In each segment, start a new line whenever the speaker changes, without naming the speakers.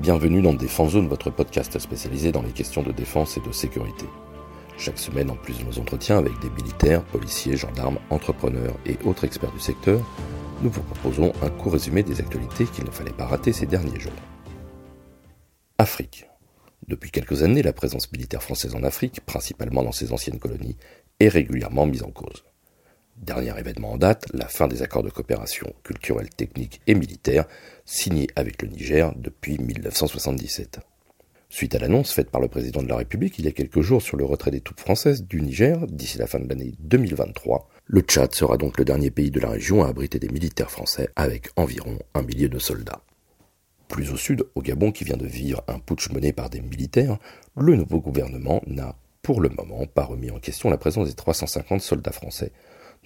Bienvenue dans Défense Zone, votre podcast spécialisé dans les questions de défense et de sécurité. Chaque semaine, en plus de nos entretiens avec des militaires, policiers, gendarmes, entrepreneurs et autres experts du secteur, nous vous proposons un court résumé des actualités qu'il ne fallait pas rater ces derniers jours. Afrique. Depuis quelques années, la présence militaire française en Afrique, principalement dans ses anciennes colonies, est régulièrement mise en cause. Dernier événement en date, la fin des accords de coopération culturelle, technique et militaire signés avec le Niger depuis 1977. Suite à l'annonce faite par le président de la République il y a quelques jours sur le retrait des troupes françaises du Niger d'ici la fin de l'année 2023, le Tchad sera donc le dernier pays de la région à abriter des militaires français avec environ un millier de soldats. Plus au sud, au Gabon qui vient de vivre un putsch mené par des militaires, le nouveau gouvernement n'a pour le moment pas remis en question la présence des 350 soldats français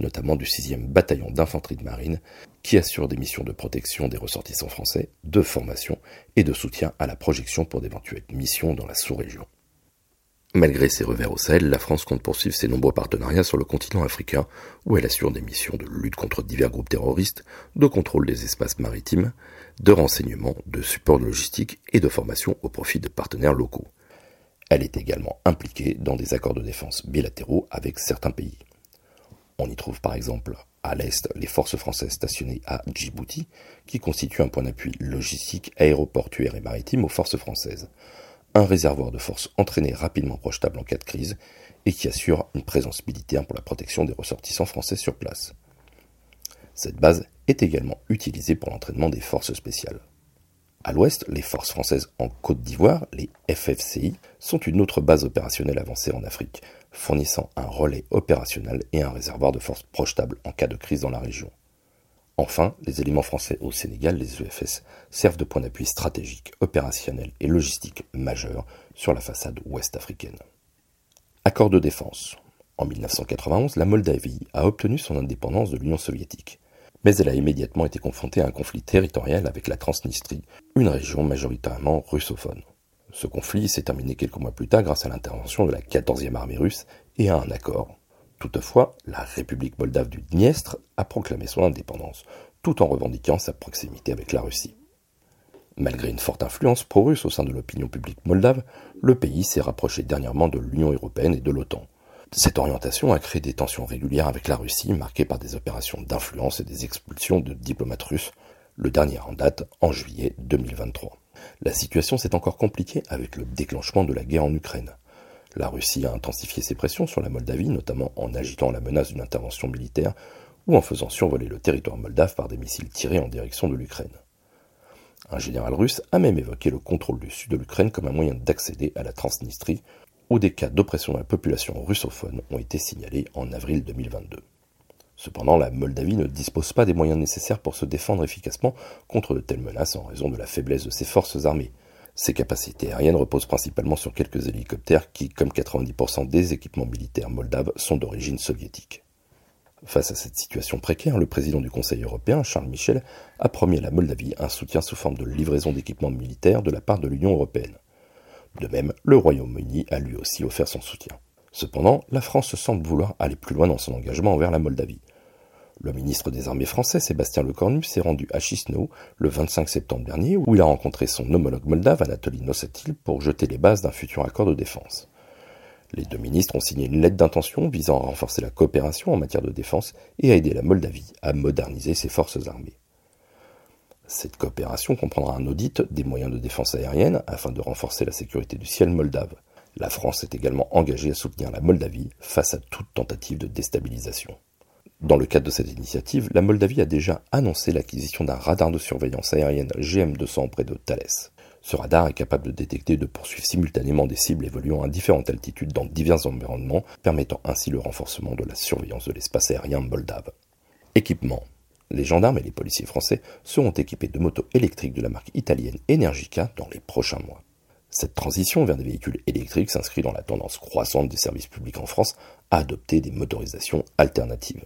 notamment du 6e bataillon d'infanterie de marine, qui assure des missions de protection des ressortissants français, de formation et de soutien à la projection pour d'éventuelles missions dans la sous-région. Malgré ses revers au Sahel, la France compte poursuivre ses nombreux partenariats sur le continent africain, où elle assure des missions de lutte contre divers groupes terroristes, de contrôle des espaces maritimes, de renseignement, de support logistique et de formation au profit de partenaires locaux. Elle est également impliquée dans des accords de défense bilatéraux avec certains pays. On y trouve par exemple à l'est les forces françaises stationnées à Djibouti, qui constituent un point d'appui logistique, aéroportuaire et maritime aux forces françaises, un réservoir de forces entraînées rapidement projetables en cas de crise, et qui assure une présence militaire pour la protection des ressortissants français sur place. Cette base est également utilisée pour l'entraînement des forces spéciales. À l'ouest, les forces françaises en Côte d'Ivoire, les FFCI, sont une autre base opérationnelle avancée en Afrique, fournissant un relais opérationnel et un réservoir de forces projetables en cas de crise dans la région. Enfin, les éléments français au Sénégal, les EFS, servent de point d'appui stratégique, opérationnel et logistique majeur sur la façade ouest africaine. Accord de défense. En 1991, la Moldavie a obtenu son indépendance de l'Union soviétique mais elle a immédiatement été confrontée à un conflit territorial avec la Transnistrie, une région majoritairement russophone. Ce conflit s'est terminé quelques mois plus tard grâce à l'intervention de la 14e armée russe et à un accord. Toutefois, la République moldave du Dniestre a proclamé son indépendance, tout en revendiquant sa proximité avec la Russie. Malgré une forte influence pro-russe au sein de l'opinion publique moldave, le pays s'est rapproché dernièrement de l'Union européenne et de l'OTAN. Cette orientation a créé des tensions régulières avec la Russie, marquées par des opérations d'influence et des expulsions de diplomates russes, le dernier en date en juillet 2023. La situation s'est encore compliquée avec le déclenchement de la guerre en Ukraine. La Russie a intensifié ses pressions sur la Moldavie, notamment en agitant la menace d'une intervention militaire ou en faisant survoler le territoire moldave par des missiles tirés en direction de l'Ukraine. Un général russe a même évoqué le contrôle du sud de l'Ukraine comme un moyen d'accéder à la Transnistrie, où des cas d'oppression de la population russophone ont été signalés en avril 2022. Cependant, la Moldavie ne dispose pas des moyens nécessaires pour se défendre efficacement contre de telles menaces en raison de la faiblesse de ses forces armées. Ses capacités aériennes reposent principalement sur quelques hélicoptères qui, comme 90% des équipements militaires moldaves, sont d'origine soviétique. Face à cette situation précaire, le président du Conseil européen, Charles Michel, a promis à la Moldavie un soutien sous forme de livraison d'équipements militaires de la part de l'Union européenne. De même, le Royaume-Uni a lui aussi offert son soutien. Cependant, la France semble vouloir aller plus loin dans son engagement envers la Moldavie. Le ministre des Armées français, Sébastien Lecornu, s'est rendu à Chisinau le 25 septembre dernier, où il a rencontré son homologue moldave, Anatoly Nossatil, pour jeter les bases d'un futur accord de défense. Les deux ministres ont signé une lettre d'intention visant à renforcer la coopération en matière de défense et à aider la Moldavie à moderniser ses forces armées. Cette coopération comprendra un audit des moyens de défense aérienne afin de renforcer la sécurité du ciel moldave. La France est également engagée à soutenir la Moldavie face à toute tentative de déstabilisation. Dans le cadre de cette initiative, la Moldavie a déjà annoncé l'acquisition d'un radar de surveillance aérienne GM200 près de Thalès. Ce radar est capable de détecter et de poursuivre simultanément des cibles évoluant à différentes altitudes dans divers environnements, permettant ainsi le renforcement de la surveillance de l'espace aérien moldave. Équipement les gendarmes et les policiers français seront équipés de motos électriques de la marque italienne Energica dans les prochains mois. Cette transition vers des véhicules électriques s'inscrit dans la tendance croissante des services publics en France à adopter des motorisations alternatives.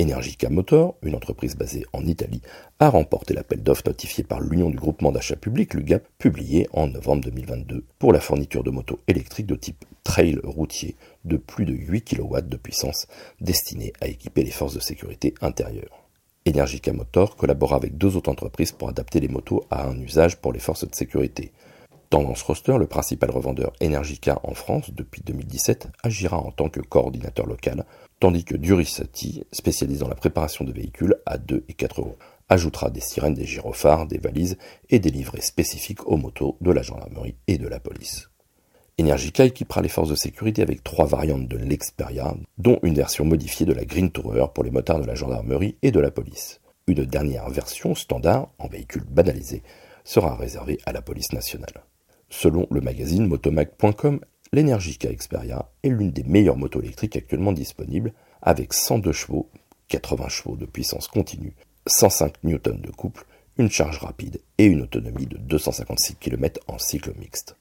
Energica Motor, une entreprise basée en Italie, a remporté l'appel d'offres notifié par l'Union du groupement d'achat public, l'UGAP, publié en novembre 2022, pour la fourniture de motos électriques de type trail routier de plus de 8 kW de puissance, destinées à équiper les forces de sécurité intérieure. Energica Motor collabora avec deux autres entreprises pour adapter les motos à un usage pour les forces de sécurité. Tendance Roster, le principal revendeur Energica en France depuis 2017, agira en tant que coordinateur local, tandis que Durisati, spécialisé dans la préparation de véhicules à 2 et 4 euros, ajoutera des sirènes, des gyrophares, des valises et des livrets spécifiques aux motos de la gendarmerie et de la police. Energica équipera les forces de sécurité avec trois variantes de l'Experia, dont une version modifiée de la Green Tourer pour les motards de la gendarmerie et de la police. Une dernière version standard, en véhicule banalisé, sera réservée à la police nationale. Selon le magazine motomag.com, l'Energica Xperia est l'une des meilleures motos électriques actuellement disponibles, avec 102 chevaux, 80 chevaux de puissance continue, 105 N de couple, une charge rapide et une autonomie de 256 km en cycle mixte.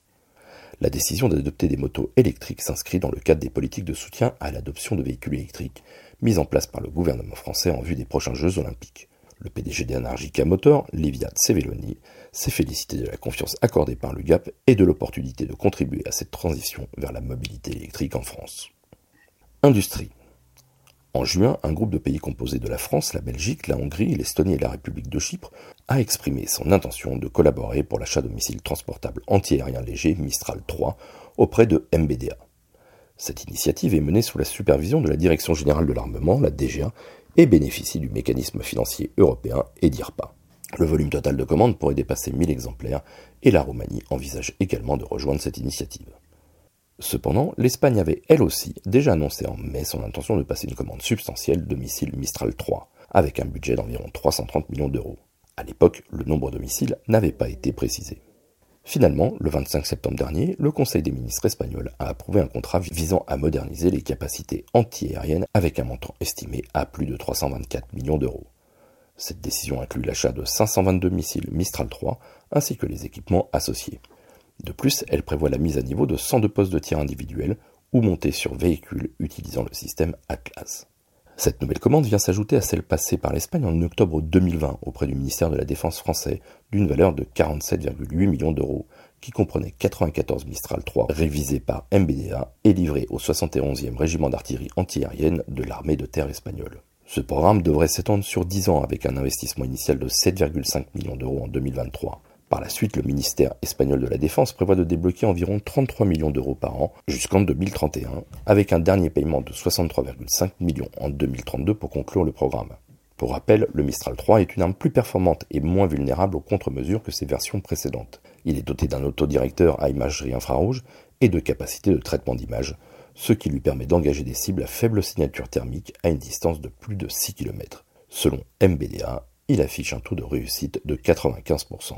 La décision d'adopter des motos électriques s'inscrit dans le cadre des politiques de soutien à l'adoption de véhicules électriques mises en place par le gouvernement français en vue des prochains Jeux olympiques. Le PDG d'Energica Motor, Liviat Sevelloni, s'est félicité de la confiance accordée par le GAP et de l'opportunité de contribuer à cette transition vers la mobilité électrique en France. Industrie. En juin, un groupe de pays composé de la France, la Belgique, la Hongrie, l'Estonie et la République de Chypre a exprimé son intention de collaborer pour l'achat de missiles transportables antiaériens légers Mistral 3 auprès de MBDA. Cette initiative est menée sous la supervision de la Direction générale de l'armement, la DGA, et bénéficie du mécanisme financier européen EDIRPA. Le volume total de commandes pourrait dépasser 1000 exemplaires et la Roumanie envisage également de rejoindre cette initiative. Cependant, l'Espagne avait elle aussi déjà annoncé en mai son intention de passer une commande substantielle de missiles Mistral 3, avec un budget d'environ 330 millions d'euros. À l'époque, le nombre de missiles n'avait pas été précisé. Finalement, le 25 septembre dernier, le Conseil des ministres espagnols a approuvé un contrat visant à moderniser les capacités antiaériennes avec un montant estimé à plus de 324 millions d'euros. Cette décision inclut l'achat de 522 missiles Mistral 3 ainsi que les équipements associés. De plus, elle prévoit la mise à niveau de 102 postes de tir individuels ou montés sur véhicules utilisant le système Atlas. Cette nouvelle commande vient s'ajouter à celle passée par l'Espagne en octobre 2020 auprès du ministère de la Défense français d'une valeur de 47,8 millions d'euros qui comprenait 94 Mistral 3 révisés par MBDA et livrés au 71e régiment d'artillerie antiaérienne de l'armée de terre espagnole. Ce programme devrait s'étendre sur 10 ans avec un investissement initial de 7,5 millions d'euros en 2023. Par la suite, le ministère espagnol de la Défense prévoit de débloquer environ 33 millions d'euros par an jusqu'en 2031, avec un dernier paiement de 63,5 millions en 2032 pour conclure le programme. Pour rappel, le Mistral 3 est une arme plus performante et moins vulnérable aux contre-mesures que ses versions précédentes. Il est doté d'un autodirecteur à imagerie infrarouge et de capacités de traitement d'image, ce qui lui permet d'engager des cibles à faible signature thermique à une distance de plus de 6 km. Selon MBDA, il affiche un taux de réussite de 95%.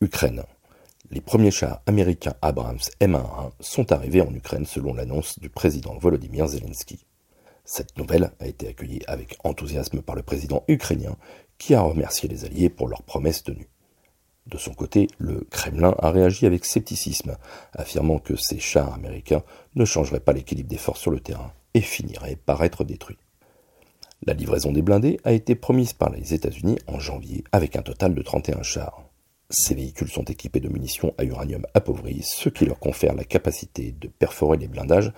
Ukraine. Les premiers chars américains Abrams M1 sont arrivés en Ukraine selon l'annonce du président Volodymyr Zelensky. Cette nouvelle a été accueillie avec enthousiasme par le président ukrainien qui a remercié les Alliés pour leurs promesses tenues. De son côté, le Kremlin a réagi avec scepticisme, affirmant que ces chars américains ne changeraient pas l'équilibre des forces sur le terrain et finiraient par être détruits. La livraison des blindés a été promise par les États-Unis en janvier avec un total de 31 chars. Ces véhicules sont équipés de munitions à uranium appauvri, ce qui leur confère la capacité de perforer les blindages,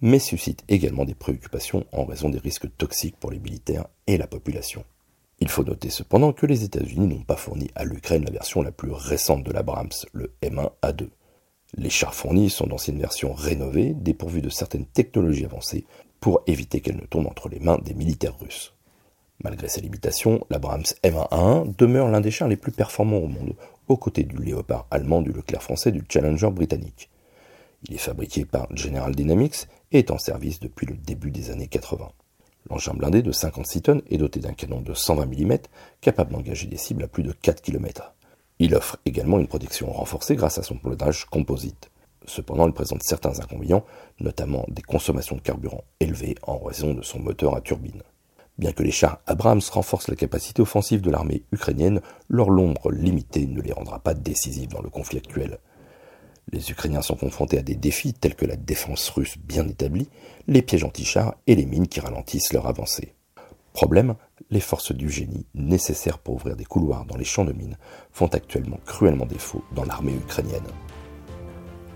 mais suscite également des préoccupations en raison des risques toxiques pour les militaires et la population. Il faut noter cependant que les États-Unis n'ont pas fourni à l'Ukraine la version la plus récente de l'Abrams, le M1A2. Les chars fournis sont d'anciennes versions rénovées, dépourvues de certaines technologies avancées, pour éviter qu'elles ne tombent entre les mains des militaires russes. Malgré ses limitations, l'Abrams M1A1 demeure l'un des chars les plus performants au monde, aux côtés du Léopard allemand, du Leclerc français, du Challenger britannique. Il est fabriqué par General Dynamics et est en service depuis le début des années 80. L'engin blindé de 56 tonnes est doté d'un canon de 120 mm capable d'engager des cibles à plus de 4 km. Il offre également une protection renforcée grâce à son blindage composite. Cependant, il présente certains inconvénients, notamment des consommations de carburant élevées en raison de son moteur à turbine. Bien que les chars Abrams renforcent la capacité offensive de l'armée ukrainienne, leur nombre limité ne les rendra pas décisifs dans le conflit actuel. Les Ukrainiens sont confrontés à des défis tels que la défense russe bien établie, les pièges anti-chars et les mines qui ralentissent leur avancée. Problème, les forces du génie nécessaires pour ouvrir des couloirs dans les champs de mines font actuellement cruellement défaut dans l'armée ukrainienne.